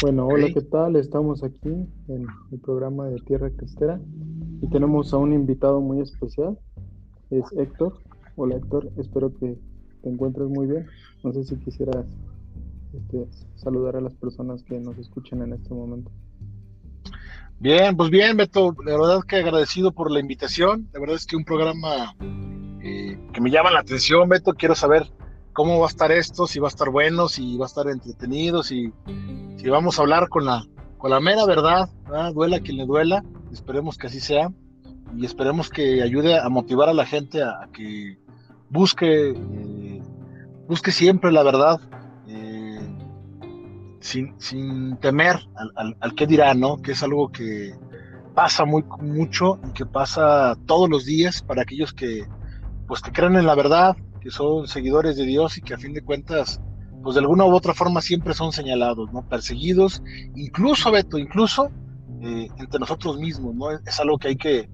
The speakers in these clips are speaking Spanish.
Bueno, hola, ¿qué tal? Estamos aquí en el programa de Tierra Cristera y tenemos a un invitado muy especial, es Héctor. Hola Héctor, espero que te encuentres muy bien. No sé si quisieras este, saludar a las personas que nos escuchan en este momento. Bien, pues bien, Beto, la verdad que agradecido por la invitación. La verdad es que un programa eh, que me llama la atención, Beto, quiero saber cómo va a estar esto, si va a estar bueno, si va a estar entretenido, si, vamos a hablar con la, con la mera verdad, duela quien le duela, esperemos que así sea y esperemos que ayude a motivar a la gente a, que busque, eh, busque siempre la verdad, sin, temer al, al, qué dirá, ¿no? Que es algo que pasa muy mucho y que pasa todos los días para aquellos que pues que creen en la verdad, que son seguidores de Dios y que a fin de cuentas pues de alguna u otra forma siempre son señalados, ¿no? Perseguidos, incluso Beto, incluso eh, entre nosotros mismos, ¿no? Es algo que hay que,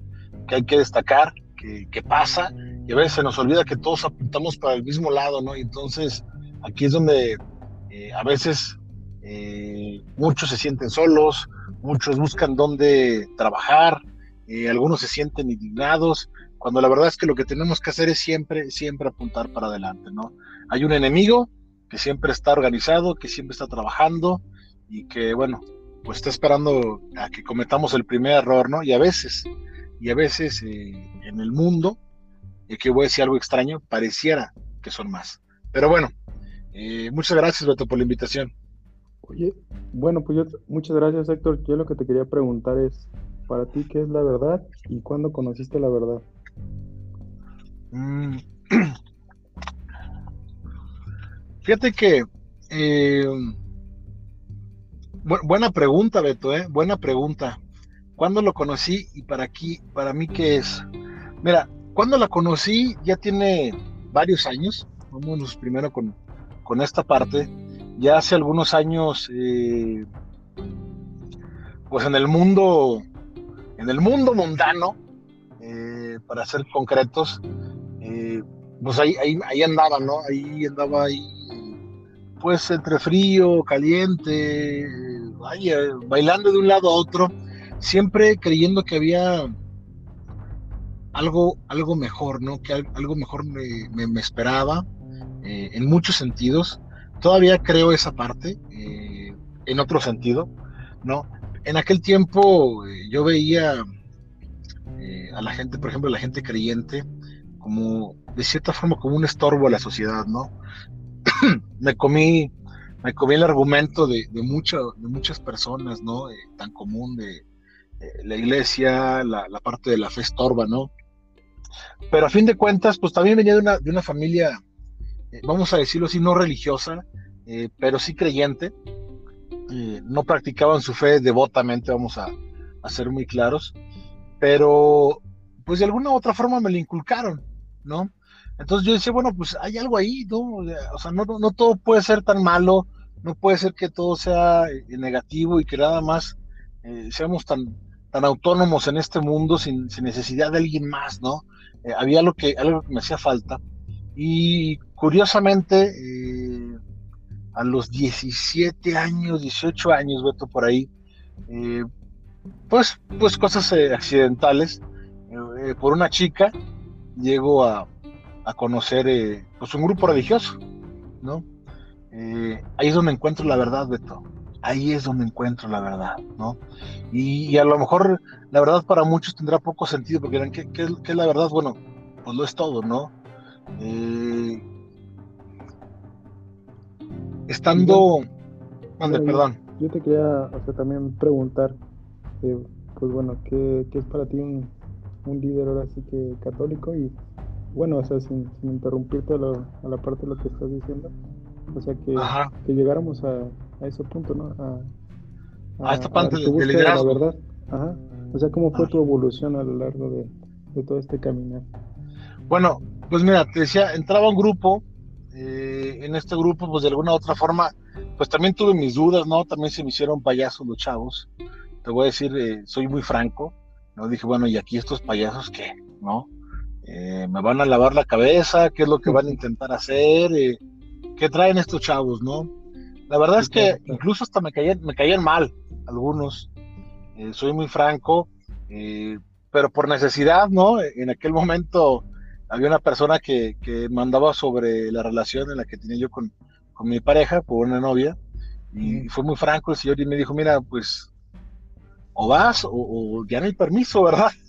que hay que destacar, que, pasa, y a veces se nos olvida que todos apuntamos para el mismo lado, ¿no? Y entonces aquí es donde eh, a veces eh, muchos se sienten solos, muchos buscan dónde trabajar, algunos se sienten indignados, cuando la verdad es que lo que tenemos que hacer es siempre, siempre apuntar para adelante, ¿no? Hay un enemigo que siempre está organizado, que siempre está trabajando y que, bueno, pues está esperando a que cometamos el primer error, ¿no? Y a veces, y a veces eh, en el mundo, y que voy a decir algo extraño, pareciera que son más. Pero bueno, muchas gracias, Beto, por la invitación. Oye, bueno, pues yo, muchas gracias Héctor. Yo lo que te quería preguntar es, para ti, ¿qué es la verdad y cuándo conociste la verdad? Mm. Fíjate que eh, buena pregunta, Beto, ¿eh? Buena pregunta. ¿Cuándo lo conocí y para aquí, para mí qué es? Mira, cuando la conocí ya tiene varios años. Vámonos primero con, con esta parte ya hace algunos años, eh, pues en el mundo, en el mundo mundano, eh, para ser concretos, eh, pues ahí, ahí, andaba, ¿no? Ahí andaba ahí, pues entre frío, caliente, bailando de un lado a otro, siempre creyendo que había algo, algo mejor, ¿no? Que algo mejor me, me esperaba en muchos sentidos todavía creo esa parte, eh, en otro sentido, ¿no? En aquel tiempo eh, yo veía eh, a la gente, por ejemplo, a la gente creyente, como, de cierta forma, como un estorbo a la sociedad, ¿no? me comí me comí el argumento de, de, muchas personas, ¿no? tan común de la iglesia, la, parte de la fe estorba, ¿no? Pero a fin de cuentas, pues también venía de una, de una familia eh, vamos a decirlo así, no religiosa, eh, pero sí creyente. Eh, no practicaban su fe devotamente, vamos a, ser muy claros, pero pues de alguna u otra forma me lo inculcaron, ¿no? Entonces yo decía, bueno, pues hay algo ahí, ¿no? O sea, no, no todo puede ser tan malo, no puede ser que todo sea negativo y que nada más seamos tan, tan autónomos en este mundo sin, sin necesidad de alguien más, ¿no? había algo que, algo que me hacía falta y curiosamente, eh, a los 17 años, 18 años, Beto, por ahí, eh, pues, pues cosas eh, accidentales, por una chica, llego a, a conocer pues un grupo religioso, ¿no? ahí es donde encuentro la verdad, Beto. Ahí es donde encuentro la verdad, ¿no? Y, a lo mejor la verdad para muchos tendrá poco sentido, porque dirán, ¿qué, qué, qué es la verdad? Bueno, pues lo es todo, ¿no? Eh, estando. perdón. Yo te quería también preguntar, eh, pues bueno, ¿qué, es para ti un, líder ahora sí que católico? Y bueno, o sea, sin, interrumpirte a, la parte de lo que estás diciendo, o sea, que, que llegáramos a, a, ese punto, ¿no? A, esta parte de, liderazgo. La verdad. Ajá. O sea, ¿cómo fue tu evolución a lo largo de, de todo este caminar? Bueno, pues mira, te decía, entraba un grupo, eh, en este grupo, pues de alguna u otra forma, pues también tuve mis dudas, ¿no? También se me hicieron payasos los chavos. Te voy a decir, eh, soy muy franco, ¿no? Dije, bueno, ¿y aquí estos payasos qué? ¿No? Eh, ¿Me van a lavar la cabeza? ¿Qué es lo que van a intentar hacer? ¿Qué traen estos chavos, no? La verdad es que incluso hasta me caían, me caían mal algunos. Eh, soy muy franco, eh, pero por necesidad, ¿no? En aquel momento había una persona que, que mandaba sobre la relación en la que tenía yo con, con mi pareja, por una novia, y fue muy franco el señor y me dijo, mira, pues o vas o, ya no hay permiso, ¿verdad?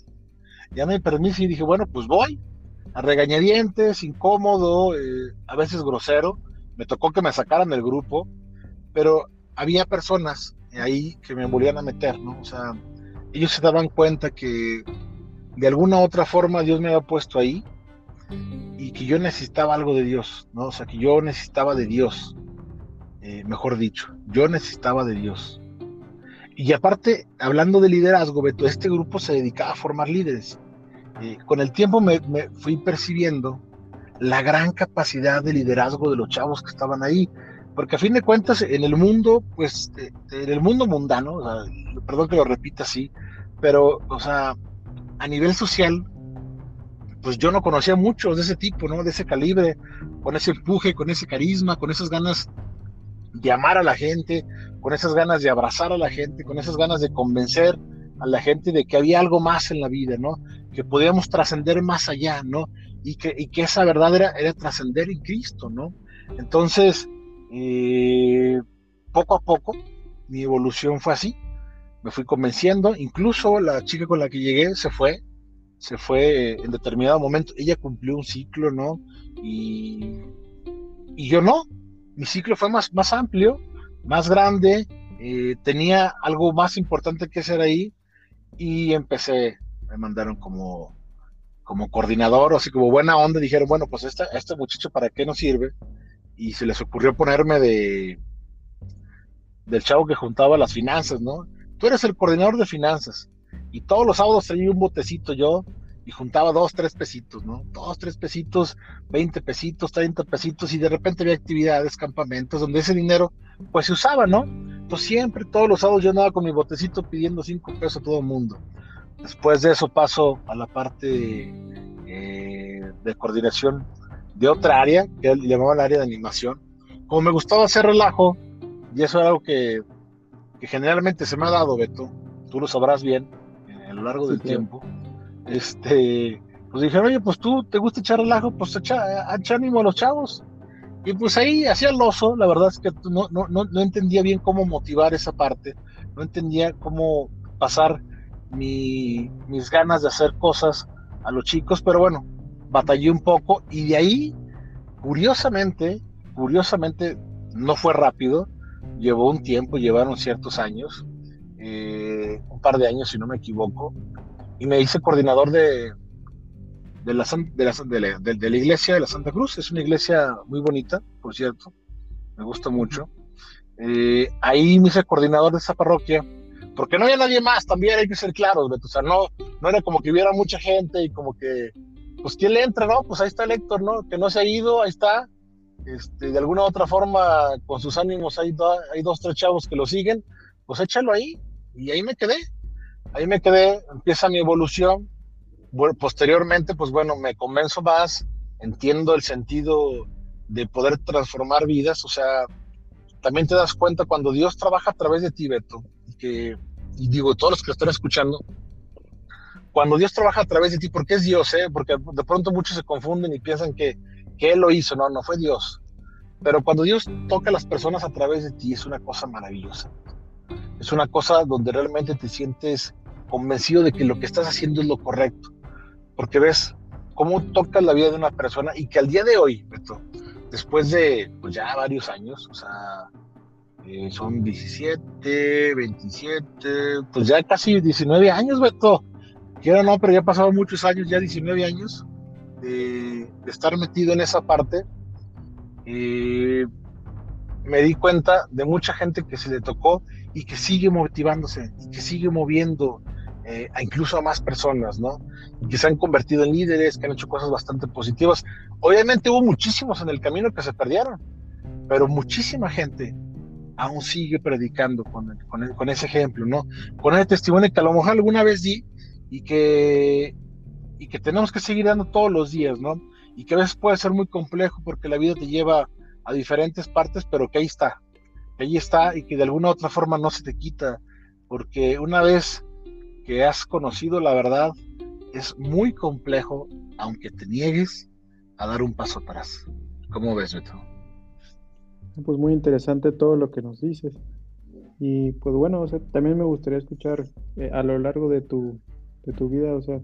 Ya no hay permiso y dije, bueno, pues voy, a regañadientes, incómodo, eh, a veces grosero, me tocó que me sacaran del grupo, pero había personas ahí que me volvían a meter, ¿no? O sea, ellos se daban cuenta que de alguna otra forma Dios me había puesto ahí y que yo necesitaba algo de Dios, ¿no? O sea, que yo necesitaba de Dios, eh, mejor dicho, yo necesitaba de Dios. Y aparte, hablando de liderazgo, Beto, este grupo se dedicaba a formar líderes. Eh, con el tiempo me, fui percibiendo la gran capacidad de liderazgo de los chavos que estaban ahí, porque a fin de cuentas en el mundo, pues, en el mundo mundano, perdón que lo repita así, pero, o sea, a nivel social, pues yo no conocía muchos de ese tipo, ¿no? De ese calibre, con ese empuje, con ese carisma, con esas ganas de amar a la gente, con esas ganas de abrazar a la gente, con esas ganas de convencer a la gente de que había algo más en la vida, ¿no? Que podíamos trascender más allá, ¿no? Y que, y que esa verdad era, era trascender en Cristo, ¿no? Entonces, eh, poco a poco, mi evolución fue así, me fui convenciendo, incluso la chica con la que llegué se fue, se fue en determinado momento, ella cumplió un ciclo, ¿no? Y, y yo no, mi ciclo fue más, más amplio, más grande, eh, tenía algo más importante que hacer ahí y empecé, me mandaron como, como coordinador, o así como buena onda, dijeron, bueno, pues este, este muchacho para qué nos sirve, y se les ocurrió ponerme de del chavo que juntaba las finanzas, ¿no? Tú eres el coordinador de finanzas, y todos los sábados traía un botecito yo, y juntaba dos, tres pesitos, ¿no? Dos, tres pesitos, veinte pesitos, treinta pesitos, y de repente había actividades, campamentos, donde ese dinero, pues se usaba, ¿no? Entonces siempre, todos los sábados yo andaba con mi botecito pidiendo cinco pesos a todo el mundo. Después de eso paso a la parte de, eh, de coordinación de otra área, que le llamaban el área de animación. Como me gustaba hacer relajo, y eso era algo que, que generalmente se me ha dado, Beto, tú lo sabrás bien, a lo largo del tiempo este, pues dijeron, oye, pues tú te gusta echar relajo, pues echa, ánimo a los chavos. Y pues ahí hacía el oso, la verdad es que no, no, no, no, entendía bien cómo motivar esa parte, no entendía cómo pasar mi, mis ganas de hacer cosas a los chicos, pero bueno, batallé un poco y de ahí, curiosamente, curiosamente, no fue rápido, llevó un tiempo, llevaron ciertos años, eh, un par de años si no me equivoco, y me hice coordinador de, de, la, de, la, de, la, iglesia de la Santa Cruz. Es una iglesia muy bonita, por cierto, me gusta mucho. Eh, ahí me hice coordinador de esa parroquia, porque no había nadie más, también hay que ser claros, o sea, no, no era como que hubiera mucha gente y como que, pues, ¿quién le entra, no? Pues ahí está el Héctor, ¿no? Que no se ha ido, ahí está. Este, de alguna u otra forma, con sus ánimos, hay, hay dos, tres chavos que lo siguen, pues échalo ahí. Y ahí me quedé ahí me quedé, empieza mi evolución. Posteriormente, pues bueno, me convenzo más, entiendo el sentido de poder transformar vidas, o sea, también te das cuenta cuando Dios trabaja a través de ti, Beto, que, y digo, todos los que están escuchando, cuando Dios trabaja a través de ti, porque es Dios, ¿eh? porque de pronto muchos se confunden y piensan que, que Él lo hizo, no, no fue Dios. Pero cuando Dios toca a las personas a través de ti, es una cosa maravillosa. Es una cosa donde realmente te sientes convencido de que lo que estás haciendo es lo correcto. Porque ves cómo tocas la vida de una persona y que al día de hoy, Beto, después de pues ya varios años, o sea, eh, son 17, 27, pues ya casi 19 años, Beto. Quiero no, pero ya pasado muchos años, ya 19 años de, estar metido en esa parte. Eh, me di cuenta de mucha gente que se le tocó y que sigue motivándose, y que sigue moviendo eh, a incluso a más personas, ¿no? Y que se han convertido en líderes, que han hecho cosas bastante positivas. Obviamente hubo muchísimos en el camino que se perdieron, pero muchísima gente aún sigue predicando con, con, con ese ejemplo, ¿no? Con ese testimonio que a lo mejor alguna vez di y que, y que tenemos que seguir dando todos los días, ¿no? Y que a veces puede ser muy complejo porque la vida te lleva a diferentes partes, pero que ahí está, que ahí está y que de alguna otra forma no se te quita, porque una vez que has conocido la verdad, es muy complejo, aunque te niegues, a dar un paso atrás. ¿Cómo ves, Beto? Pues muy interesante todo lo que nos dices. Y pues bueno, también me gustaría escuchar eh, a lo largo de tu, de tu vida, o sea,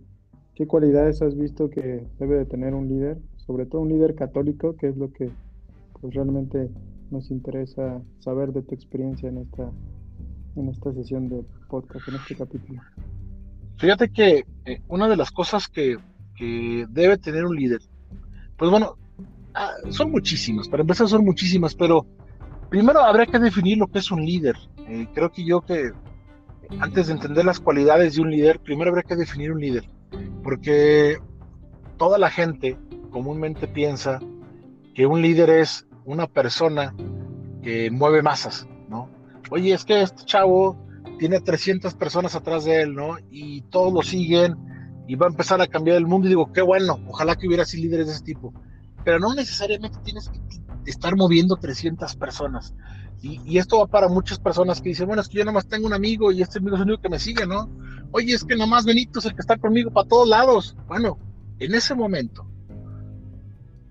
¿qué cualidades has visto que debe de tener un líder? Sobre todo un líder católico, que es lo que pues realmente nos interesa saber de tu experiencia en esta, en esta sesión de podcast, en este capítulo. Fíjate que eh, una de las cosas que, debe tener un líder, pues bueno, ah, son muchísimas, para empezar son muchísimas, pero primero habría que definir lo que es un líder. Eh, creo que yo que antes de entender las cualidades de un líder, primero habría que definir un líder, porque toda la gente comúnmente piensa que un líder es una persona que mueve masas, ¿no? Oye, es que este chavo tiene 300 personas atrás de él, ¿no? Y todos lo siguen y va a empezar a cambiar el mundo y digo, qué bueno, ojalá que hubiera así líderes de ese tipo. Pero no necesariamente tienes que estar moviendo 300 personas. Y, esto va para muchas personas que dicen, bueno, es que yo nada más tengo un amigo y este amigo es el único que me sigue, ¿no? Oye, es que nada más Benito es el que está conmigo para todos lados. Bueno, en ese momento,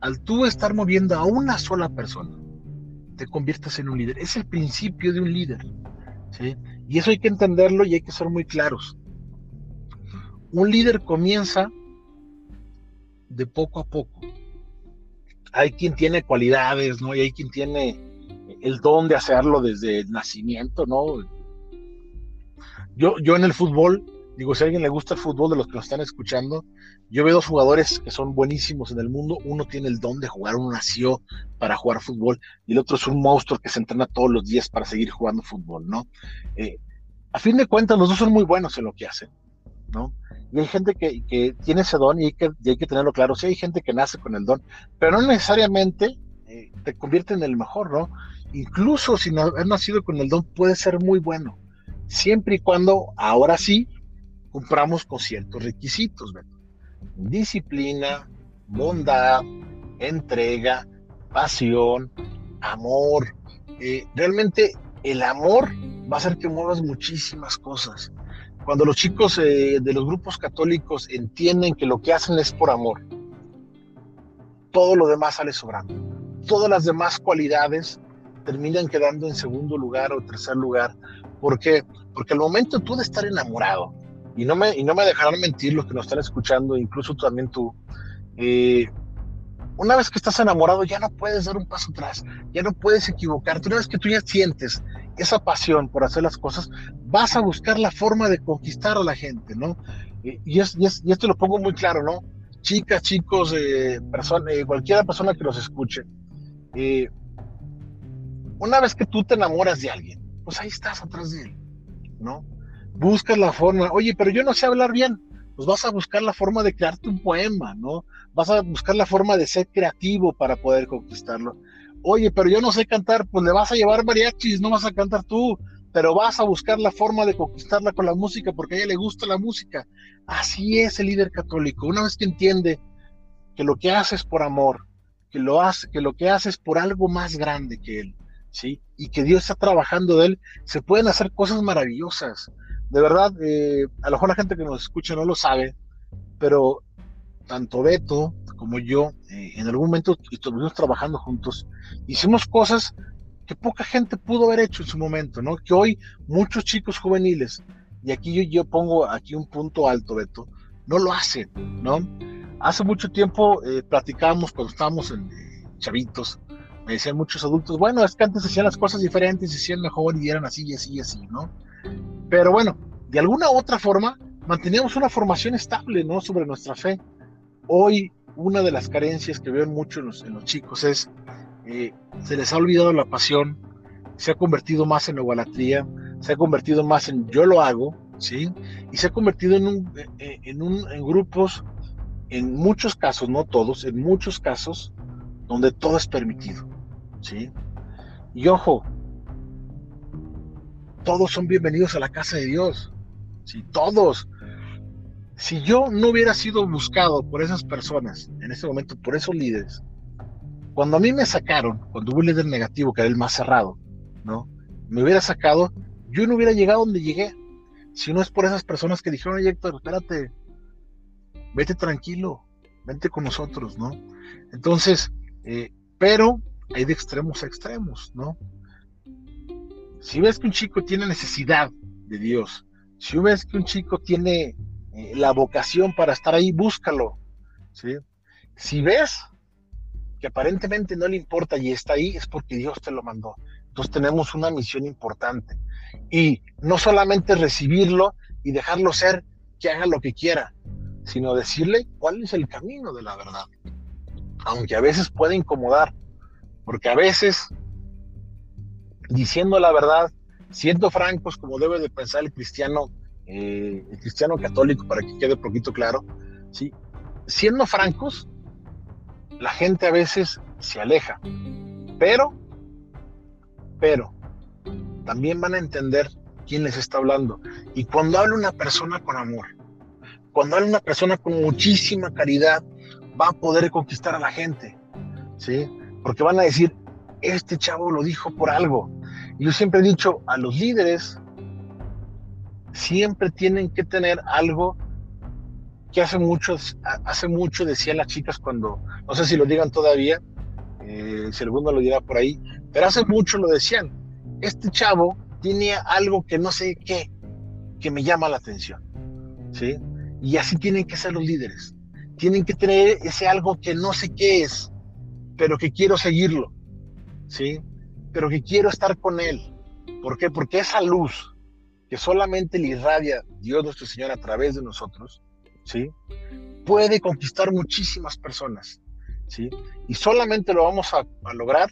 al tú estar moviendo a una sola persona, te conviertes en un líder. Es el principio de un líder. ¿sí? Y eso hay que entenderlo y hay que ser muy claros. Un líder comienza de poco a poco. Hay quien tiene cualidades, ¿no? Y hay quien tiene el don de hacerlo desde el nacimiento, ¿no? Yo, yo en el fútbol, digo, si a alguien le gusta el fútbol de los que nos están escuchando, yo veo dos jugadores que son buenísimos en el mundo. Uno tiene el don de jugar, uno nació para jugar fútbol y el otro es un monstruo que se entrena todos los días para seguir jugando fútbol, ¿no? Eh, a fin de cuentas, los dos son muy buenos en lo que hacen, ¿no? Y hay gente que, que tiene ese don y hay, que, tenerlo claro. Sí, hay gente que nace con el don, pero no necesariamente eh, te convierte en el mejor, ¿no? Incluso si no has nacido con el don, puede ser muy bueno, siempre y cuando, ahora sí, cumplamos con ciertos requisitos, disciplina, bondad, entrega, pasión, amor. Eh, realmente el amor va a hacer que muevas muchísimas cosas. Cuando los chicos eh, de los grupos católicos entienden que lo que hacen es por amor, todo lo demás sale sobrando. Todas las demás cualidades terminan quedando en segundo lugar o tercer lugar. ¿Por qué? Porque al momento tú de estar enamorado, y no me, y no me dejarán mentir los que nos están escuchando, incluso también tú, eh, una vez que estás enamorado ya no puedes dar un paso atrás, ya no puedes equivocarte, una vez que tú ya sientes esa pasión por hacer las cosas, vas a buscar la forma de conquistar a la gente, ¿no? Y, es, y, esto lo pongo muy claro, ¿no? Chicas, chicos, eh, persona, eh, cualquier persona que los escuche, una vez que tú te enamoras de alguien, pues ahí estás atrás de él, ¿no? Buscas la forma, oye, pero yo no sé hablar bien, pues vas a buscar la forma de crearte un poema, ¿no? Vas a buscar la forma de ser creativo para poder conquistarlo. Oye, pero yo no sé cantar, pues le vas a llevar mariachis, no vas a cantar tú, pero vas a buscar la forma de conquistarla con la música porque a ella le gusta la música. Así es el líder católico. Una vez que entiende que lo que hace es por amor, que lo hace, que lo que hace es por algo más grande que él, ¿sí? Y que Dios está trabajando de él, se pueden hacer cosas maravillosas de verdad, eh, a lo mejor la gente que nos escucha no lo sabe, pero tanto Beto como yo, eh, en algún momento estuvimos trabajando juntos, hicimos cosas que poca gente pudo haber hecho en su momento, ¿no? Que hoy muchos chicos juveniles, y aquí yo, pongo aquí un punto alto, Beto, no lo hacen, ¿no? Hace mucho tiempo eh, platicábamos cuando estábamos en chavitos, me decían muchos adultos, bueno, es que antes hacían las cosas diferentes, se hacían mejor y eran así y así y así, ¿no? Pero bueno, de alguna otra forma, manteníamos una formación estable, ¿no? Sobre nuestra fe. Hoy, una de las carencias que veo mucho en los, chicos es, eh, se les ha olvidado la pasión, se ha convertido más en egolatría, se ha convertido más en yo lo hago, ¿sí? Y se ha convertido en, un, eh, en, un, en grupos, en muchos casos, no todos, en muchos casos, donde todo es permitido, ¿sí? Y ojo, todos son bienvenidos a la casa de Dios. Si todos, si yo no hubiera sido buscado por esas personas, en ese momento, por esos líderes, cuando a mí me sacaron, cuando hubo un líder negativo, que era el más cerrado, ¿no? me hubiera sacado, yo no hubiera llegado donde llegué. Si no es por esas personas que dijeron, oye Héctor, espérate, vete tranquilo, vente con nosotros, ¿no? Entonces, eh, pero hay de extremos a extremos, ¿no? Si ves que un chico tiene necesidad de Dios, si ves que un chico tiene eh, la vocación para estar ahí, búscalo. Si ves que aparentemente no le importa y está ahí, es porque Dios te lo mandó. Entonces tenemos una misión importante. Y no solamente recibirlo y dejarlo ser que haga lo que quiera, sino decirle cuál es el camino de la verdad. Aunque a veces puede incomodar, porque a veces, diciendo la verdad, siendo francos, como debe de pensar el cristiano, eh, el cristiano católico, para que quede poquito claro, ¿sí? siendo francos, la gente a veces se aleja, pero, pero, también van a entender quién les está hablando. Y cuando habla una persona con amor, cuando habla una persona con muchísima caridad, va a poder conquistar a la gente, ¿sí? Porque van a decir, este chavo lo dijo por algo. Yo siempre he dicho, a los líderes siempre tienen que tener algo que hace mucho, hace mucho decían las chicas cuando, no sé si lo digan todavía, eh, si alguno lo dirá por ahí, pero hace mucho lo decían, este chavo tiene algo que no sé qué, que me llama la atención, ¿sí? Y así tienen que ser los líderes, tienen que tener ese algo que no sé qué es, pero que quiero seguirlo, ¿sí? Pero que quiero estar con él. ¿Por qué? Porque esa luz que solamente le irradia Dios nuestro Señor a través de nosotros, ¿sí? Puede conquistar muchísimas personas, ¿sí? Y solamente lo vamos a, lograr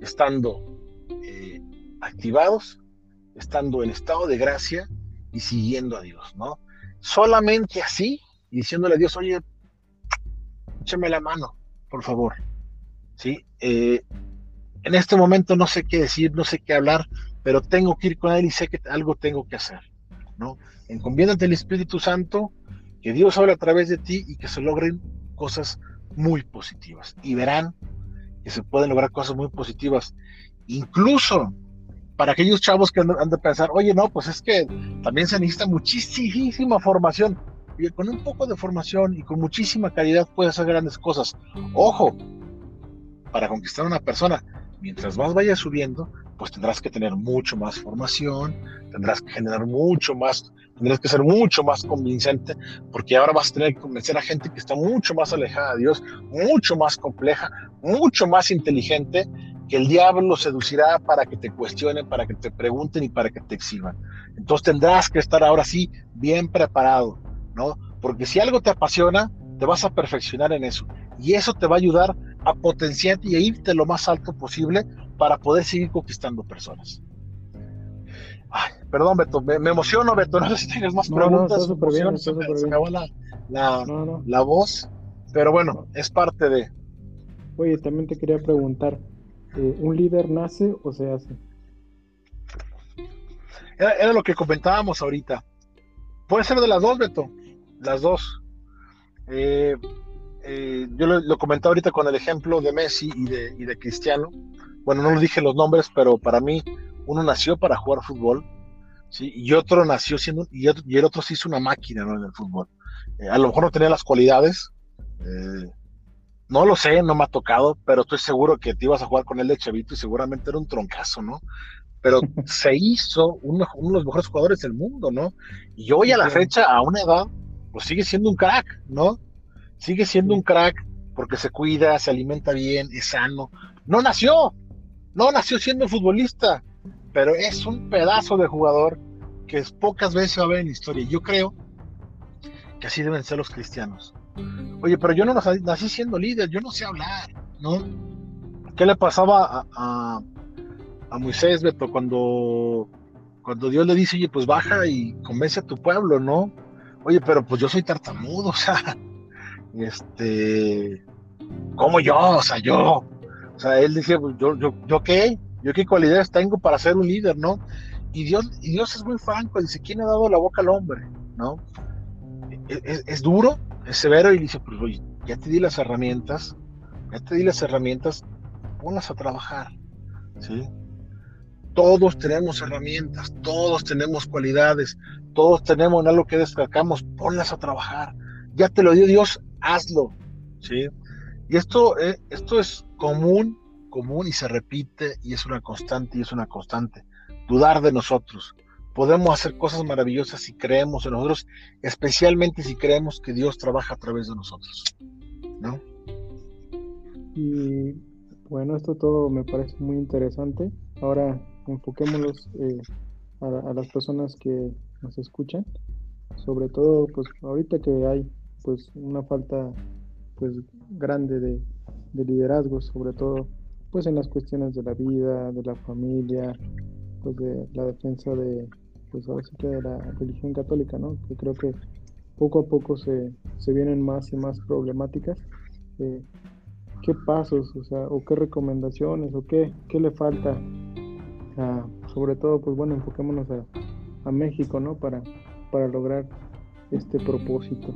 estando eh, activados, estando en estado de gracia y siguiendo a Dios, ¿no? Solamente así, y diciéndole a Dios, oye, échame la mano, por favor, ¿sí? Eh, en este momento no sé qué decir, no sé qué hablar, pero tengo que ir con Él y sé que algo tengo que hacer, ¿no? Encomiéndate el Espíritu Santo, que Dios hable a través de ti y que se logren cosas muy positivas. Y verán que se pueden lograr cosas muy positivas. Incluso para aquellos chavos que han de pensar, oye, no, pues es que también se necesita muchísima formación. Y con un poco de formación y con muchísima calidad puedes hacer grandes cosas. Ojo, para conquistar a una persona, mientras más vayas subiendo, pues tendrás que tener mucho más formación, tendrás que generar mucho más, tendrás que ser mucho más convincente, porque ahora vas a tener que convencer a gente que está mucho más alejada de Dios, mucho más compleja, mucho más inteligente, que el diablo seducirá para que te cuestionen, para que te pregunten y para que te exhiban. Entonces tendrás que estar ahora sí bien preparado, ¿no? Porque si algo te apasiona, te vas a perfeccionar en eso. Y eso te va a ayudar a potenciarte y a irte lo más alto posible para poder seguir conquistando personas. Ay, perdón, Beto, me, emociono, Beto. No sé si tienes más preguntas. No, bien, se, me, acabó la, la, la, voz, pero bueno, es parte de. Oye, también te quería preguntar: eh, ¿un líder nace o se hace? Era, era, lo que comentábamos ahorita. Puede ser de las dos, Beto. Las dos. Eh, eh, yo lo, comentaba ahorita con el ejemplo de Messi y de, y de Cristiano. Bueno, no lo dije los nombres, pero para mí uno nació para jugar fútbol, ¿sí? y otro nació siendo, y, el otro se hizo una máquina ¿no? en el fútbol. Eh, a lo mejor no tenía las cualidades, eh, no lo sé, no me ha tocado, pero estoy seguro que te ibas a jugar con él de chavito y seguramente era un troncazo, ¿no? Pero se hizo uno, uno de los mejores jugadores del mundo, ¿no? Y hoy a la fecha, a una edad, pues sigue siendo un crack, ¿no? Sigue siendo un crack porque se cuida, se alimenta bien, es sano. No nació, no nació siendo futbolista, pero es un pedazo de jugador que es pocas veces va a ver en la historia. Yo creo que así deben ser los cristianos. Oye, pero yo no nací siendo líder, yo no sé hablar, ¿no? ¿Qué le pasaba a, a, Moisés, Beto, cuando, cuando Dios le dice, oye, pues baja y convence a tu pueblo, ¿no? Oye, pero pues yo soy tartamudo, o sea, este, como yo, o sea, yo, o sea, él decía, pues, yo, yo, yo qué, yo qué cualidades tengo para ser un líder, ¿no? Y Dios, y Dios es muy franco, dice, ¿quién ha dado la boca al hombre? ¿No? E, e, es, duro, es severo y dice, pues oye, ya te di las herramientas, ya te di las herramientas, ponlas a trabajar, ¿sí? Todos tenemos herramientas, todos tenemos cualidades, todos tenemos algo que destacamos, ponlas a trabajar. Ya te lo dio Dios, hazlo. ¿sí? Y esto, eh, esto es común, común y se repite y es una constante y es una constante. Dudar de nosotros. Podemos hacer cosas maravillosas si creemos en nosotros, especialmente si creemos que Dios trabaja a través de nosotros. ¿No? Y bueno, esto todo me parece muy interesante. Ahora enfoquémonos eh, a, las personas que nos escuchan, sobre todo pues ahorita que hay pues una falta pues grande de, liderazgo, sobre todo pues en las cuestiones de la vida, de la familia, pues de la defensa de pues ahora sí que de la religión católica, ¿no? Que creo que poco a poco se, se vienen más y más problemáticas. Eh, ¿Qué pasos, o sea, o qué recomendaciones, o qué, qué le falta sobre todo, pues bueno, enfoquémonos a, a México, ¿no? Para, para lograr este propósito.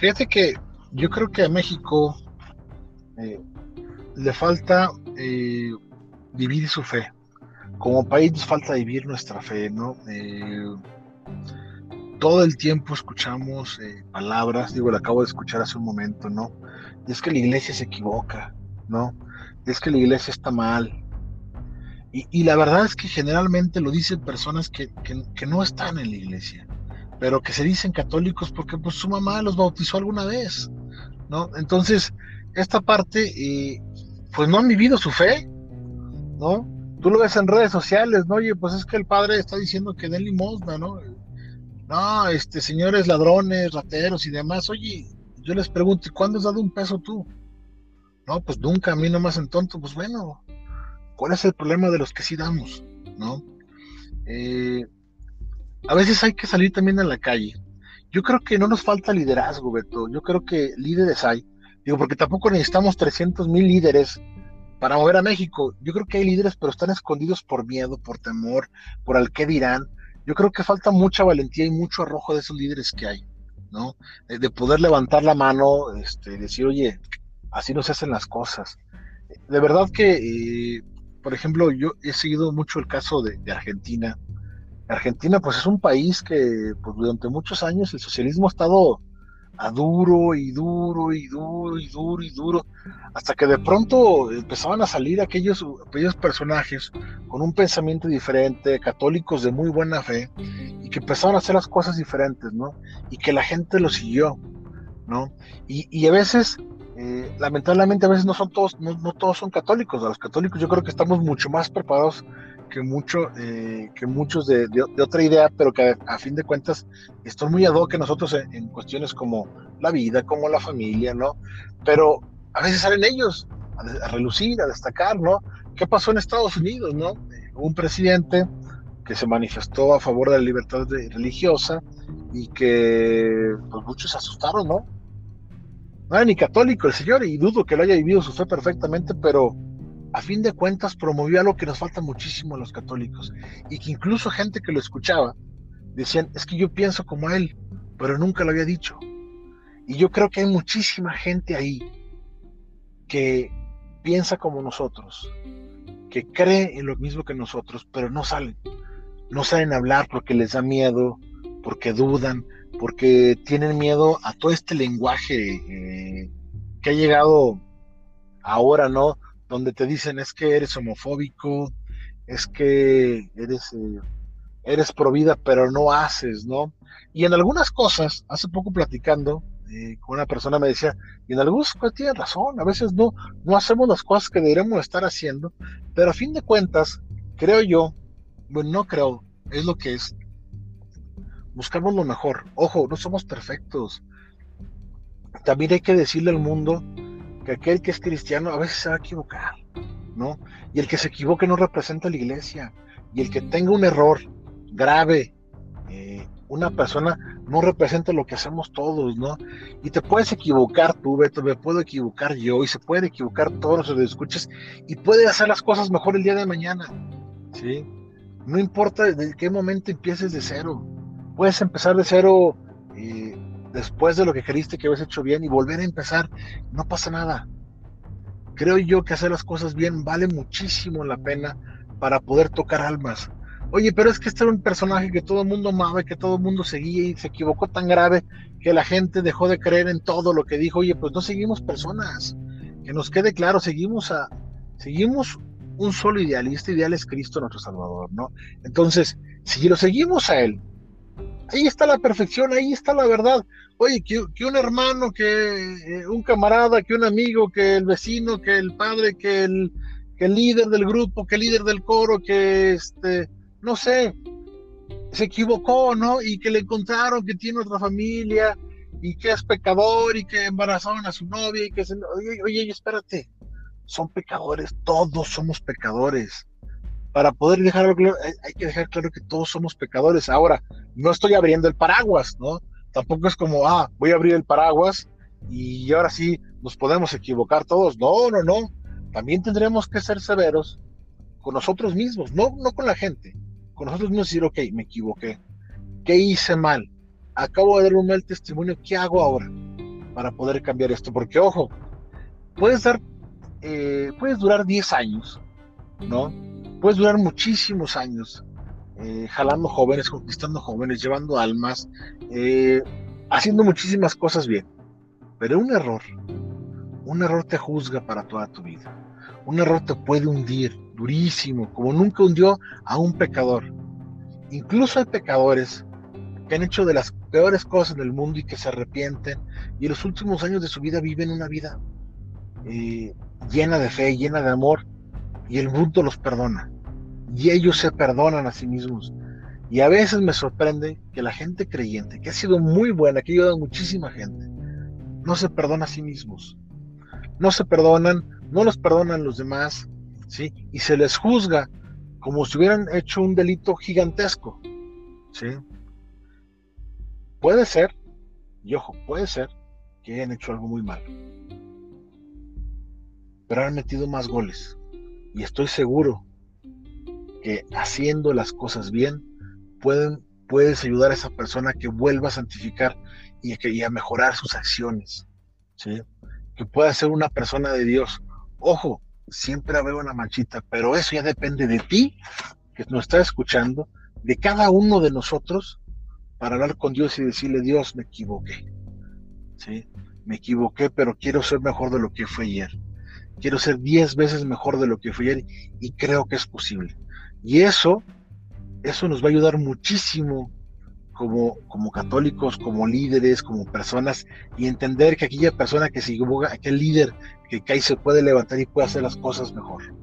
Fíjate que yo creo que a México eh, le falta eh, vivir su fe. Como país nos falta vivir nuestra fe, ¿no? Eh, todo el tiempo escuchamos palabras, digo, lo acabo de escuchar hace un momento, ¿no? Y es que la iglesia se equivoca, ¿no? Y es que la iglesia está mal, y, la verdad es que generalmente lo dicen personas que, no están en la iglesia, pero que se dicen católicos porque pues su mamá los bautizó alguna vez, ¿no? Entonces, esta parte, eh, pues no han vivido su fe, ¿no? Tú lo ves en redes sociales, ¿no? Oye, pues es que el padre está diciendo que den limosna, ¿no? No, este, señores ladrones, rateros y demás, oye, yo les pregunto, ¿cuándo has dado un peso tú? No, pues nunca, a mí no me hacen tonto, pues bueno, ¿Cuál es el problema de los que sí damos? ¿No? Eh, a veces hay que salir también a la calle. Yo creo que no nos falta liderazgo, Beto. Yo creo que líderes hay. Digo, porque tampoco necesitamos 300 mil líderes para mover a México. Yo creo que hay líderes, pero están escondidos por miedo, por temor, por al qué dirán. Yo creo que falta mucha valentía y mucho arrojo de esos líderes que hay, ¿no? De, poder levantar la mano, este, decir, oye, así no se hacen las cosas. De verdad que eh, por ejemplo, yo he seguido mucho el caso de, Argentina. Argentina, pues es un país que pues, durante muchos años el socialismo ha estado a duro y duro y duro y duro y duro, hasta que de pronto empezaban a salir aquellos, aquellos personajes con un pensamiento diferente, católicos de muy buena fe, y que empezaron a hacer las cosas diferentes, ¿no? Y que la gente lo siguió, ¿no? Y, y a veces eh, lamentablemente a veces no son todos, no, todos son católicos. A los católicos yo creo que estamos mucho más preparados que, mucho, eh, que muchos de, otra idea, pero que a, fin de cuentas están muy ad hoc nosotros en, cuestiones como la vida, como la familia, ¿no? Pero a veces salen ellos a, relucir, a destacar, ¿no? ¿Qué pasó en Estados Unidos, ¿no? un presidente que se manifestó a favor de la libertad religiosa y que pues, muchos se asustaron, ¿no? no era ni católico el señor y dudo que lo haya vivido su fe perfectamente, pero a fin de cuentas promovió algo que nos falta muchísimo a los católicos y que incluso gente que lo escuchaba decían, es que yo pienso como él, pero nunca lo había dicho. Y yo creo que hay muchísima gente ahí que piensa como nosotros, que cree en lo mismo que nosotros, pero no salen. No salen a hablar porque les da miedo, porque dudan, porque tienen miedo a todo este lenguaje eh, que ha llegado ahora, ¿no? Donde te dicen es que eres homofóbico, es que eres, eh, eres pro vida, pero no haces, ¿no? Y en algunas cosas, hace poco platicando eh, con una persona me decía, y en algunas cosas tiene razón, a veces no, no hacemos las cosas que deberíamos estar haciendo, pero a fin de cuentas, creo yo, bueno, no creo, es lo que es, buscamos lo mejor. Ojo, no somos perfectos. También hay que decirle al mundo que aquel que es cristiano a veces se va a equivocar, ¿no? Y el que se equivoque no representa a la iglesia. Y el que tenga un error grave, eh, una persona no representa lo que hacemos todos, ¿no? Y te puedes equivocar tú, Beto, me puedo equivocar yo, y se puede equivocar todos los que escuches, y puede hacer las cosas mejor el día de mañana, ¿sí? No importa desde qué momento empieces de cero, puedes empezar de cero y después de lo que creíste que habías hecho bien y volver a empezar, no pasa nada. Creo yo que hacer las cosas bien vale muchísimo la pena para poder tocar almas. Oye, pero es que este era un personaje que todo el mundo amaba y que todo el mundo seguía y se equivocó tan grave que la gente dejó de creer en todo lo que dijo. Oye, pues no seguimos personas. Que nos quede claro, seguimos a, seguimos un solo idealista, ideal es Cristo nuestro Salvador, ¿no? Entonces, si lo seguimos a Él, ahí está la perfección, ahí está la verdad. Oye, que, un hermano, que eh, un camarada, que un amigo, que el vecino, que el padre, que el, que el líder del grupo, que el líder del coro, que este, no sé, se equivocó, ¿no? Y que le encontraron que tiene otra familia y que es pecador y que embarazaron a su novia y que se... Oye, oye, espérate, son pecadores, todos somos pecadores. Para poder dejarlo claro, hay que dejar claro que todos somos pecadores. Ahora, no estoy abriendo el paraguas, ¿no? Tampoco es como, ah, voy a abrir el paraguas y ahora sí nos podemos equivocar todos. No, no, no. También tendremos que ser severos con nosotros mismos, no, no con la gente con nosotros mismos decir, ok, me equivoqué, ¿qué hice mal? Acabo de dar un mal testimonio, ¿qué hago ahora para poder cambiar esto? Porque, ojo, puedes dar, eh, puedes durar 10 años, ¿no? Puedes durar muchísimos años eh, jalando jóvenes, conquistando jóvenes, llevando almas, eh, haciendo muchísimas cosas bien. Pero un error, un error te juzga para toda tu vida. Un error te puede hundir durísimo, como nunca hundió a un pecador. Incluso hay pecadores que han hecho de las peores cosas del mundo y que se arrepienten y en los últimos años de su vida viven una vida eh, llena de fe, llena de amor y el mundo los perdona y ellos se perdonan a sí mismos. Y a veces me sorprende que la gente creyente, que ha sido muy buena, que ha ayudado a muchísima gente, no se perdona a sí mismos. No se perdonan, no los perdonan los demás, ¿sí? Y se les juzga como si hubieran hecho un delito gigantesco, ¿sí? Puede ser, y ojo, puede ser que hayan hecho algo muy mal, pero han metido más goles. Y estoy seguro que haciendo las cosas bien, puedes ayudar a esa persona que vuelva a santificar y, a mejorar sus acciones, ¿sí? Que pueda ser una persona de Dios. Ojo, siempre habrá una manchita, pero eso ya depende de ti, que nos está escuchando, de cada uno de nosotros, para hablar con Dios y decirle, Dios, me equivoqué. ¿Sí? Me equivoqué, pero quiero ser mejor de lo que fue ayer. Quiero ser diez veces mejor de lo que fue ayer y creo que es posible. Y eso, eso nos va a ayudar muchísimo como, como católicos, como líderes, como personas, y entender que aquella persona que se equivoca, aquel líder que cae se puede levantar y puede hacer las cosas mejor,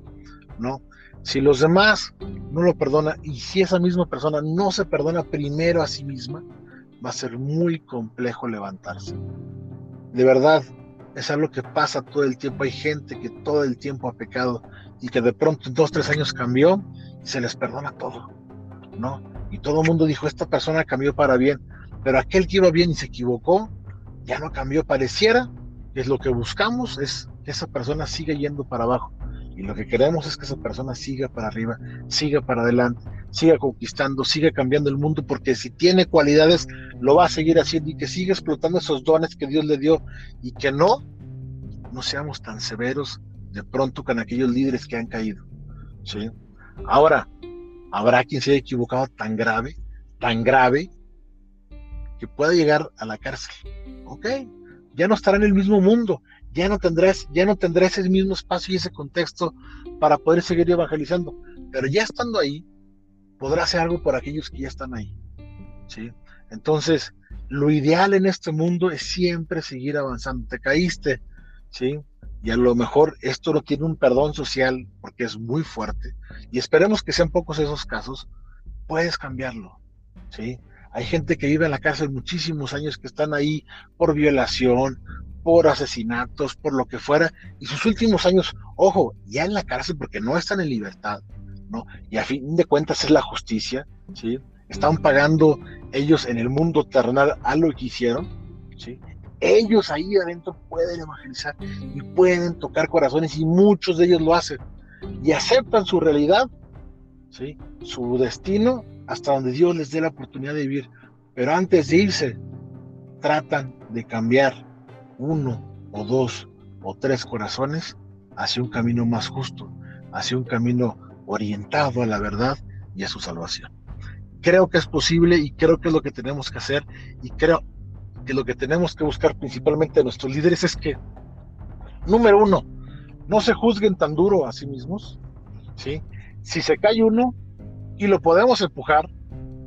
¿no? Si los demás no lo perdonan y si esa misma persona no se perdona primero a sí misma, va a ser muy complejo levantarse. De verdad, es algo que pasa todo el tiempo. Hay gente que todo el tiempo ha pecado y que de pronto en dos, tres años cambió y se les perdona todo, ¿no? y todo el mundo dijo, esta persona cambió para bien, pero aquel que iba bien y se equivocó, ya no cambió, pareciera es lo que buscamos, es que esa persona siga yendo para abajo. Y lo que queremos es que esa persona siga para arriba, siga para adelante, siga conquistando, siga cambiando el mundo, porque si tiene cualidades, lo va a seguir haciendo y que siga explotando esos dones que Dios le dio y que no, no seamos tan severos de pronto con aquellos líderes que han caído. ¿sí? Ahora, habrá quien se haya equivocado tan grave, tan grave, que pueda llegar a la cárcel. Ok, ya no estará en el mismo mundo, ya no tendrás, ya no tendrá ese mismo espacio y ese contexto para poder seguir evangelizando. Pero ya estando ahí, podrá hacer algo por aquellos que ya están ahí. ¿sí? Entonces, lo ideal en este mundo es siempre seguir avanzando. Te caíste, ¿sí? y a lo mejor esto no tiene un perdón social porque es muy fuerte y esperemos que sean pocos esos casos, puedes cambiarlo, ¿sí? Hay gente que vive en la cárcel muchísimos años que están ahí por violación, por asesinatos, por lo que fuera, y sus últimos años, ojo, ya en la cárcel porque no están en libertad, ¿no? Y a fin de cuentas es la justicia, ¿sí? Están pagando ellos en el mundo terrenal a lo que hicieron, ¿sí? ellos ahí adentro pueden evangelizar y pueden tocar corazones y muchos de ellos lo hacen y aceptan su realidad, ¿sí? su destino hasta donde Dios les dé la oportunidad de vivir. Pero antes de irse, tratan de cambiar uno o dos o tres corazones hacia un camino más justo, hacia un camino orientado a la verdad y a su salvación. Creo que es posible y creo que es lo que tenemos que hacer y creo que lo que tenemos que buscar principalmente a nuestros líderes es que, número uno, no se juzguen tan duro a sí mismos, ¿sí? Si se cae uno y lo podemos empujar,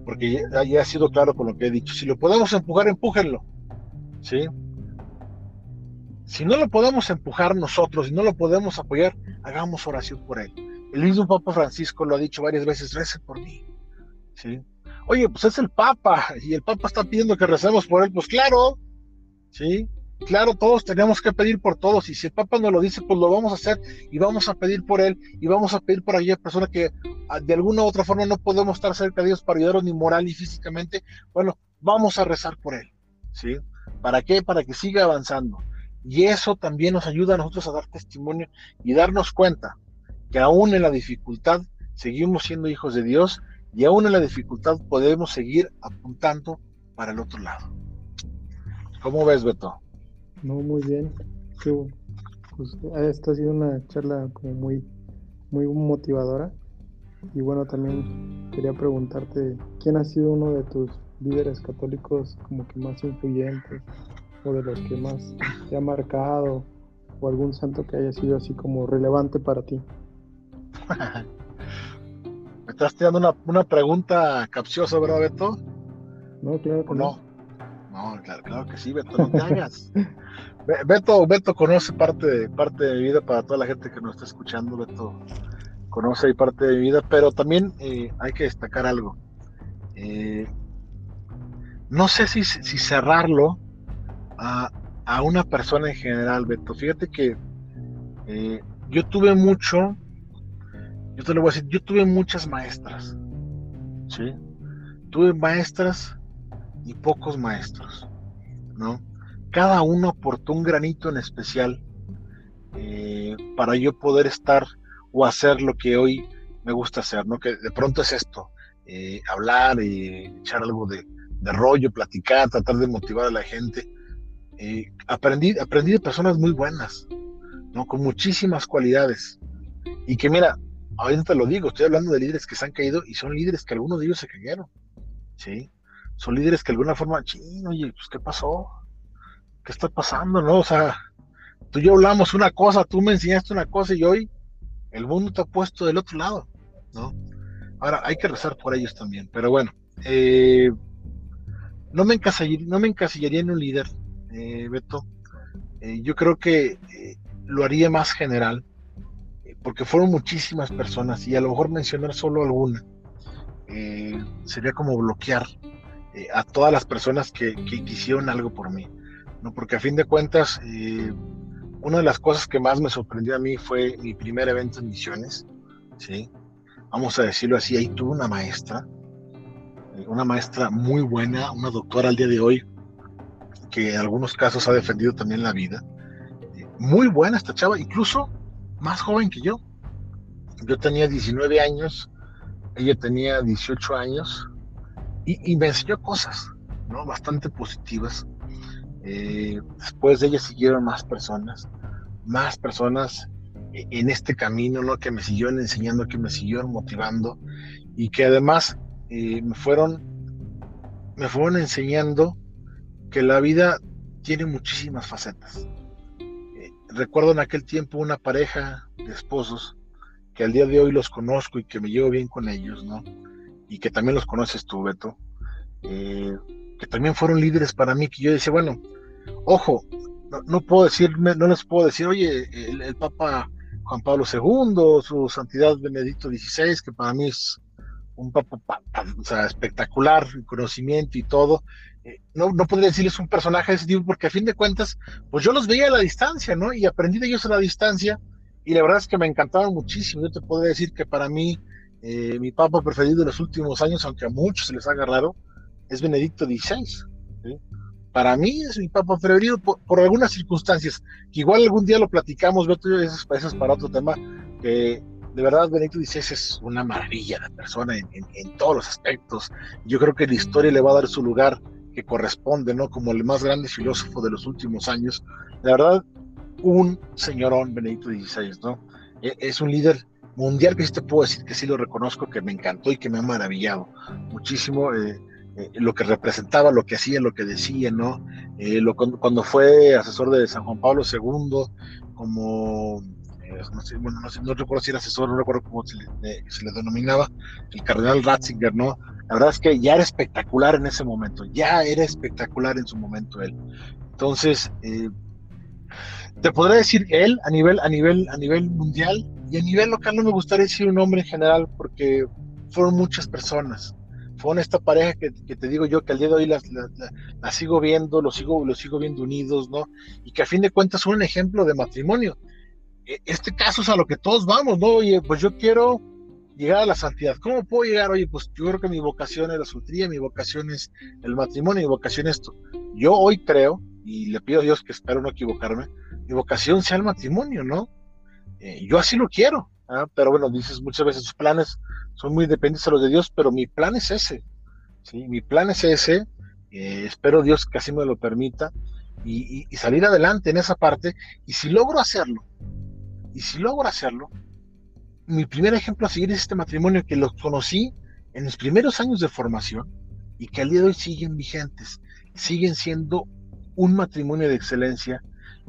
porque ya, ha sido claro con lo que he dicho, si lo podemos empujar, empújenlo, ¿sí? Si no lo podemos empujar nosotros, si no lo podemos apoyar, hagamos oración por él. El mismo Papa Francisco lo ha dicho varias veces, rece por mí, ¿sí? Oye, pues es el Papa y el Papa está pidiendo que recemos por él, pues claro, ¿sí? Claro, todos tenemos que pedir por todos y si el Papa nos lo dice, pues lo vamos a hacer y vamos a pedir por él y vamos a pedir por aquella persona que ah, de alguna u otra forma no podemos estar cerca de Dios para ayudarlos ni moral ni físicamente. Bueno, vamos a rezar por él, ¿sí? ¿Para qué? Para que siga avanzando. Y eso también nos ayuda a nosotros a dar testimonio y darnos cuenta que aún en la dificultad seguimos siendo hijos de Dios y aún en la dificultad podemos seguir apuntando para el otro lado. ¿Cómo ves, Beto? No, muy bien. Pues, esta ha sido una charla como muy, muy motivadora. Y bueno, también quería preguntarte, ¿quién ha sido uno de tus líderes católicos como que más influyentes o de los que más te ha marcado o algún santo que haya sido así como relevante para ti? Me estás tirando una, una pregunta capciosa, ¿verdad, Beto? No, claro que no. No, claro, claro que sí, Beto, no te hagas. Beto, Beto conoce parte de, parte de mi vida para toda la gente que nos está escuchando. Beto conoce ahí parte de mi vida, pero también eh, hay que destacar algo. Eh, no sé si, si cerrarlo a, a, una persona en general, Beto. Fíjate que eh, yo tuve mucho yo te lo voy a decir, yo tuve muchas maestras, ¿sí? Tuve maestras y pocos maestros, ¿no? Cada uno aportó un granito en especial eh, para yo poder estar o hacer lo que hoy me gusta hacer, ¿no? Que de pronto es esto, eh, hablar y echar algo de, rollo, platicar, tratar de motivar a la gente. Eh, aprendí, aprendí de personas muy buenas, ¿no? Con muchísimas cualidades. Y que mira, ahorita te lo digo, estoy hablando de líderes que se han caído y son líderes que algunos de ellos se cayeron, ¿sí? Son líderes que de alguna forma, ching, oye, pues ¿qué pasó? ¿Qué está pasando, no? O sea, tú y yo hablamos una cosa, tú me enseñaste una cosa y hoy el mundo te ha puesto del otro lado, ¿no? Ahora, hay que rezar por ellos también, pero bueno, eh, no, me encasillaría, no me encasillaría en un líder, eh, Beto. Eh, yo creo que lo haría más general porque fueron muchísimas personas y a lo mejor mencionar solo alguna eh, sería como bloquear eh, a todas las personas que, que, hicieron algo por mí, ¿no? Porque a fin de cuentas, eh, una de las cosas que más me sorprendió a mí fue mi primer evento en Misiones, ¿sí? Vamos a decirlo así, ahí tuve una maestra, una maestra muy buena, una doctora al día de hoy, que en algunos casos ha defendido también la vida. Muy buena esta chava, incluso más joven que yo. Yo tenía 19 años, ella tenía 18 años y, me enseñó cosas, ¿no? Bastante positivas. Eh, después de ella siguieron más personas, más personas e, en este camino, ¿no? Que me siguieron enseñando, que me siguieron motivando y que además eh, me fueron, me fueron enseñando que la vida tiene muchísimas facetas recuerdo en aquel tiempo una pareja de esposos que al día de hoy los conozco y que me llevo bien con ellos, ¿no? Y que también los conoces tú, Beto, eh, que también fueron líderes para mí, que yo decía, bueno, ojo, no, puedo decirme, no les puedo decir, oye, el, Papa Juan Pablo II, su Santidad Benedicto XVI, que para mí es un papa o sea, espectacular, conocimiento y todo, eh, no, no podría decirles un personaje de ese tipo, porque a fin de cuentas, pues yo los veía a la distancia, ¿no? Y aprendí de ellos a la distancia, y la verdad es que me encantaban muchísimo. Yo te podría decir que para mí, eh, mi papa preferido de los últimos años, aunque a muchos se les haga raro, es Benedicto XVI. Para mí es mi papa preferido por, algunas circunstancias, que igual algún día lo platicamos, Beto, eso, eso es para otro tema, que de verdad Benedicto XVI es una maravilla de persona en, en, todos los aspectos. Yo creo que la historia le va a dar su lugar corresponde, ¿no? Como el más grande filósofo de los últimos años. La verdad, un señorón Benedicto XVI, ¿no? E, es un líder mundial que sí te puedo decir que sí lo reconozco, que me encantó y que me ha maravillado muchísimo. Eh, eh, lo que representaba, lo que hacía, lo que decía, ¿no? Eh, lo, cuando fue asesor de San Juan Pablo II, como, no, sé, bueno, no, recuerdo si era asesor, no recuerdo cómo se le, se le, denominaba, el cardenal Ratzinger, ¿no? La verdad es que ya era espectacular en ese momento, ya era espectacular en su momento él. Entonces, te podría decir él a nivel, a nivel, a nivel mundial y a nivel local no me gustaría decir un nombre en general porque fueron muchas personas. Fueron esta pareja que, te digo yo que al día de hoy la, sigo viendo, los sigo, los sigo viendo unidos, ¿no? Y que a fin de cuentas son un ejemplo de matrimonio. E, este caso es a lo que todos vamos, ¿no? Oye, pues yo quiero llegar a la santidad. ¿Cómo puedo llegar? Oye, pues yo creo que mi vocación es la soltería, mi vocación es el matrimonio, mi vocación es esto. Yo hoy creo, y le pido a Dios que espero no equivocarme, mi vocación sea el matrimonio, ¿no? Eh, yo así lo quiero, ¿ah? pero bueno, dices muchas veces sus planes son muy dependientes de los de Dios, pero mi plan es ese, ¿sí? Mi plan es ese, eh, espero Dios que así me lo permita, y, salir adelante en esa parte, y si logro hacerlo, y si logro hacerlo, mi primer ejemplo a seguir es este matrimonio que lo conocí en los primeros años de formación y que al día de hoy siguen vigentes, siguen siendo un matrimonio de excelencia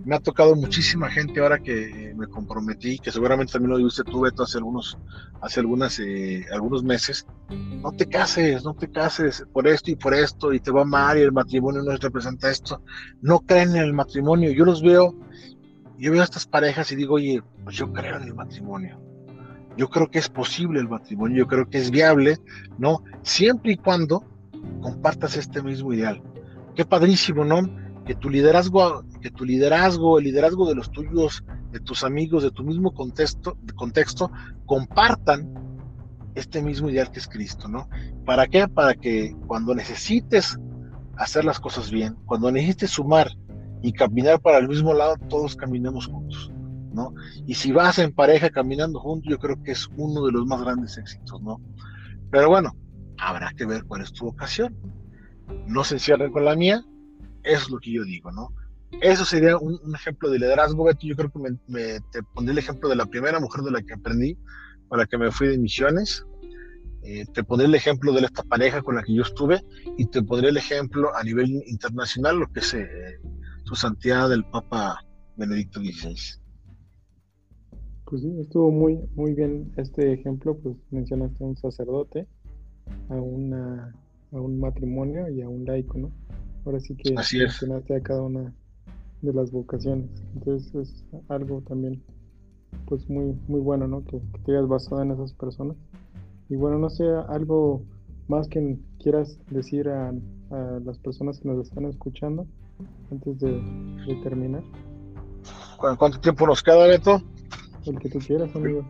me ha tocado muchísima gente ahora que me comprometí, que seguramente también lo viste tú, Beto, hace algunos, hace algunas, eh, algunos meses. No te cases, no te cases por esto y por esto, y te va mal, y el matrimonio no representa esto. No creen en el matrimonio. Yo los veo, yo veo a estas parejas y digo, oye, pues yo creo en el matrimonio. Yo creo que es posible el matrimonio, yo creo que es viable, ¿no? Siempre y cuando compartas este mismo ideal. Qué padrísimo, ¿no? que tu liderazgo, que tu liderazgo, el liderazgo de los tuyos, de tus amigos, de tu mismo contexto, contexto, compartan este mismo ideal que es Cristo, ¿no? ¿Para qué? Para que cuando necesites hacer las cosas bien, cuando necesites sumar y caminar para el mismo lado, todos caminemos juntos, ¿no? Y si vas en pareja caminando juntos, yo creo que es uno de los más grandes éxitos, ¿no? Pero bueno, habrá que ver cuál es tu vocación. No se encierren con la mía, eso es lo que yo digo, ¿no? Eso sería un, ejemplo de liderazgo, Beto. Yo creo que me, te pondré el ejemplo de la primera mujer de la que aprendí, para que me fui de misiones. Eh, te pondré el ejemplo de esta pareja con la que yo estuve y te pondré el ejemplo a nivel internacional, lo que es eh, su santidad del Papa Benedicto XVI. Pues sí, estuvo muy, muy bien este ejemplo, pues mencionaste a un sacerdote, a, una, a un matrimonio y a un laico, ¿no? Ahora sí que mencionaste a cada una de las vocaciones. Entonces es algo también pues muy muy bueno, ¿no? Que, te hayas basado en esas personas. Y bueno, no sé, algo más que quieras decir a, las personas que nos están escuchando antes de, terminar. ¿Cuánto tiempo nos queda, Beto? El que tú quieras, amigo.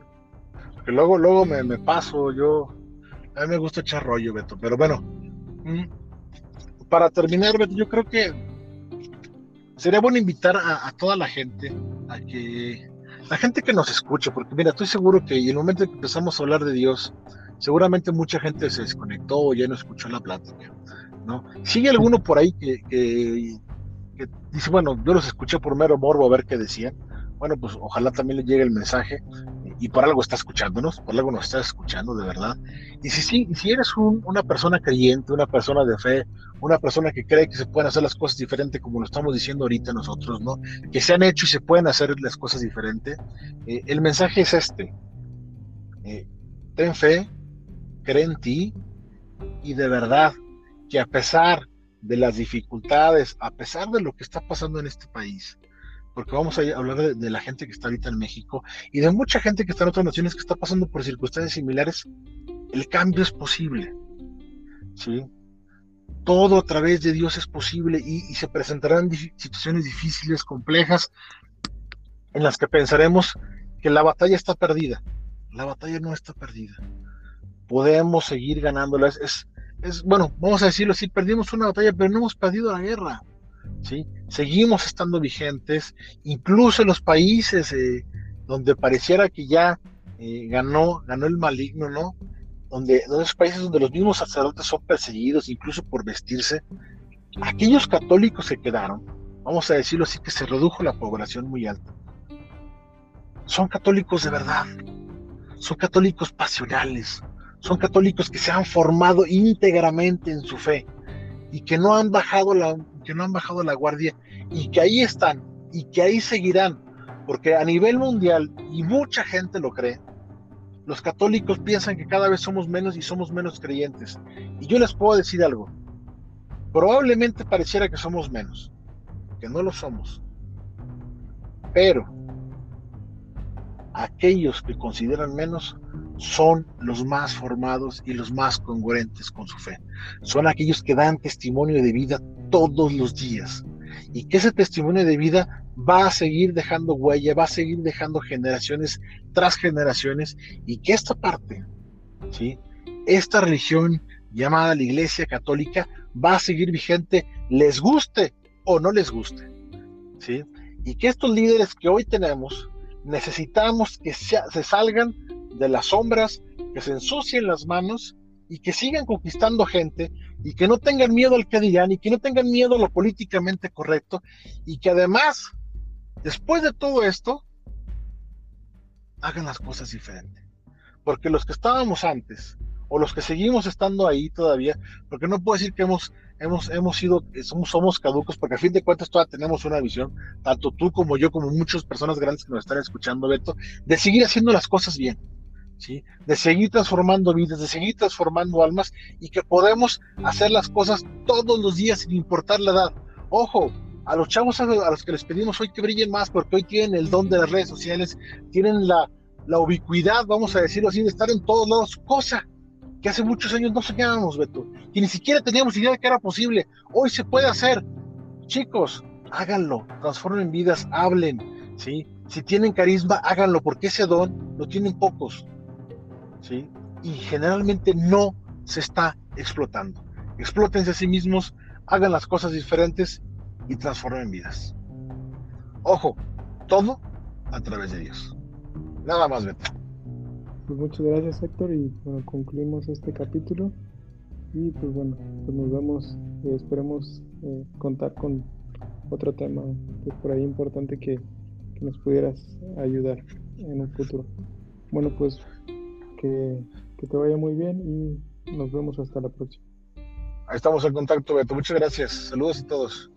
Que luego, luego me, me paso, yo... A mí me gusta echar rollo, Beto, pero bueno, mm, para terminar, yo creo que sería bueno invitar a, toda la gente a que la gente que nos escuche, porque mira, estoy seguro que en el momento que empezamos a hablar de Dios, seguramente mucha gente se desconectó o ya no escuchó la plática, ¿no? Sigue alguno por ahí que, que, dice, bueno, yo los escuché por mero morbo a ver qué decían. Bueno, pues ojalá también le llegue el mensaje y por algo está escuchándonos, por algo nos está escuchando de verdad. Y si, si, si eres una persona creyente, una persona de fe, una persona que cree que se pueden hacer las cosas diferentes, como lo estamos diciendo ahorita nosotros, ¿no? Que se han hecho y se pueden hacer las cosas diferentes. Eh, el mensaje es este. Eh, ten fe, cree en ti y de verdad que a pesar de las dificultades, a pesar de lo que está pasando en este país, porque vamos a hablar de, la gente que está ahorita en México y de mucha gente que está en otras naciones que está pasando por circunstancias similares, el cambio es posible. ¿sí? Todo a través de Dios es posible y, se presentarán situaciones difíciles, complejas, en las que pensaremos que la batalla está perdida. La batalla no está perdida. Podemos seguir ganándola. Es, es, bueno, vamos a decirlo así, perdimos una batalla, pero no hemos perdido la guerra. ¿sí? Seguimos estando vigentes, incluso en los países eh, donde pareciera que ya eh, ganó, ganó el maligno, ¿no? Donde, en esos países donde los mismos sacerdotes son perseguidos, incluso por vestirse, aquellos católicos que quedaron, vamos a decirlo así, que se redujo la población muy alta, son católicos de verdad, son católicos pasionales, son católicos que se han formado íntegramente en su fe y que no han bajado la, que no han bajado la guardia y que ahí están y que ahí seguirán, porque a nivel mundial, y mucha gente lo cree, los católicos piensan que cada vez somos menos y somos menos creyentes. Y yo les puedo decir algo, probablemente pareciera que somos menos, que no lo somos, pero aquellos que consideran menos son los más formados y los más congruentes con su fe. Son aquellos que dan testimonio de vida todos los días y que ese testimonio de vida va a seguir dejando huella, va a seguir dejando generaciones tras generaciones y que esta parte, ¿sí? esta religión llamada la Iglesia Católica va a seguir vigente, les guste o no les guste. ¿sí? Y que estos líderes que hoy tenemos, necesitamos que se salgan de las sombras, que se ensucien las manos y que sigan conquistando gente y que no tengan miedo al que dirán y que no tengan miedo a lo políticamente correcto y que además, después de todo esto, hagan las cosas diferentes. Porque los que estábamos antes o los que seguimos estando ahí todavía, porque no puedo decir que hemos, hemos, hemos sido, somos, somos caducos, porque a fin de cuentas todavía tenemos una visión, tanto tú como yo, como muchas personas grandes que nos están escuchando, Beto, de seguir haciendo las cosas bien de seguir transformando vidas, de seguir transformando almas y que podemos hacer las cosas todos los días sin importar la edad. Ojo, a los chavos a los que les pedimos hoy que brillen más porque hoy tienen el don de las redes sociales, tienen la, la ubicuidad, vamos a decirlo así, de estar en todos lados, cosa que hace muchos años no soñábamos, Beto, y ni siquiera teníamos idea de que era posible. Hoy se puede hacer. Chicos, háganlo, transformen vidas, hablen, ¿sí? Si tienen carisma, háganlo, porque ese don lo tienen pocos. ¿sí? Y generalmente no se está explotando. Explótense a sí mismos, hagan las cosas diferentes y transformen vidas. Ojo, todo a través de Dios. Nada más, Beto pues muchas gracias Héctor y bueno, concluimos este capítulo y pues bueno, pues, nos vemos, eh, esperemos eh, contar con otro tema pues, por ahí importante que, nos pudieras ayudar en un futuro. Bueno, pues que, que te vaya muy bien y nos vemos hasta la próxima. Ahí estamos en contacto, Beto. Muchas gracias. Saludos a todos.